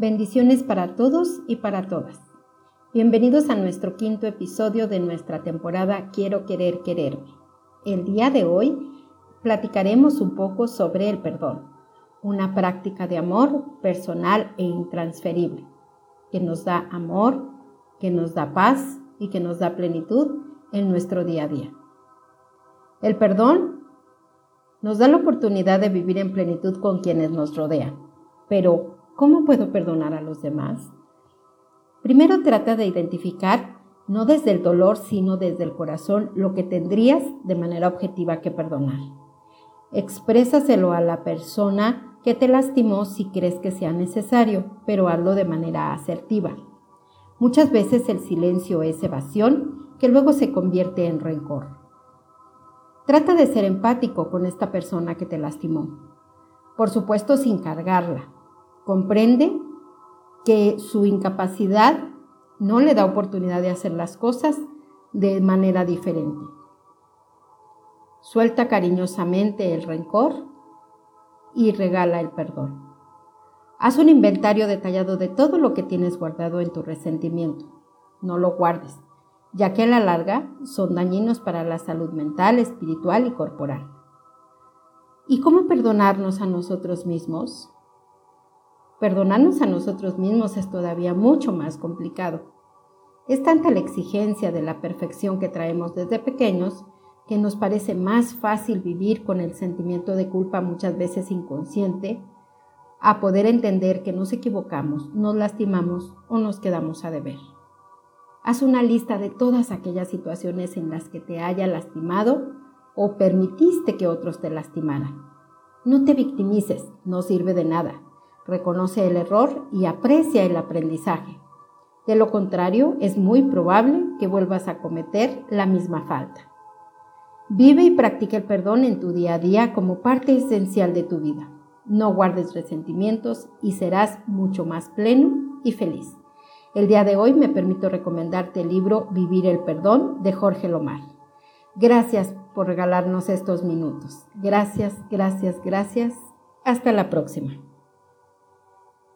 Bendiciones para todos y para todas. Bienvenidos a nuestro quinto episodio de nuestra temporada Quiero querer quererme. El día de hoy platicaremos un poco sobre el perdón, una práctica de amor personal e intransferible, que nos da amor, que nos da paz y que nos da plenitud en nuestro día a día. El perdón nos da la oportunidad de vivir en plenitud con quienes nos rodean, pero ¿Cómo puedo perdonar a los demás? Primero trata de identificar, no desde el dolor, sino desde el corazón, lo que tendrías de manera objetiva que perdonar. Exprésaselo a la persona que te lastimó si crees que sea necesario, pero hazlo de manera asertiva. Muchas veces el silencio es evasión que luego se convierte en rencor. Trata de ser empático con esta persona que te lastimó. Por supuesto sin cargarla, comprende que su incapacidad no le da oportunidad de hacer las cosas de manera diferente. Suelta cariñosamente el rencor y regala el perdón. Haz un inventario detallado de todo lo que tienes guardado en tu resentimiento. No lo guardes, ya que a la larga son dañinos para la salud mental, espiritual y corporal. ¿Y cómo perdonarnos a nosotros mismos? Perdonarnos a nosotros mismos es todavía mucho más complicado. Es tanta la exigencia de la perfección que traemos desde pequeños que nos parece más fácil vivir con el sentimiento de culpa muchas veces inconsciente a poder entender que nos equivocamos, nos lastimamos o nos quedamos a deber. Haz una lista de todas aquellas situaciones en las que te haya lastimado o permitiste que otros te lastimaran. No te victimices, no sirve de nada reconoce el error y aprecia el aprendizaje. De lo contrario, es muy probable que vuelvas a cometer la misma falta. Vive y practica el perdón en tu día a día como parte esencial de tu vida. No guardes resentimientos y serás mucho más pleno y feliz. El día de hoy me permito recomendarte el libro Vivir el Perdón de Jorge Lomar. Gracias por regalarnos estos minutos. Gracias, gracias, gracias. Hasta la próxima.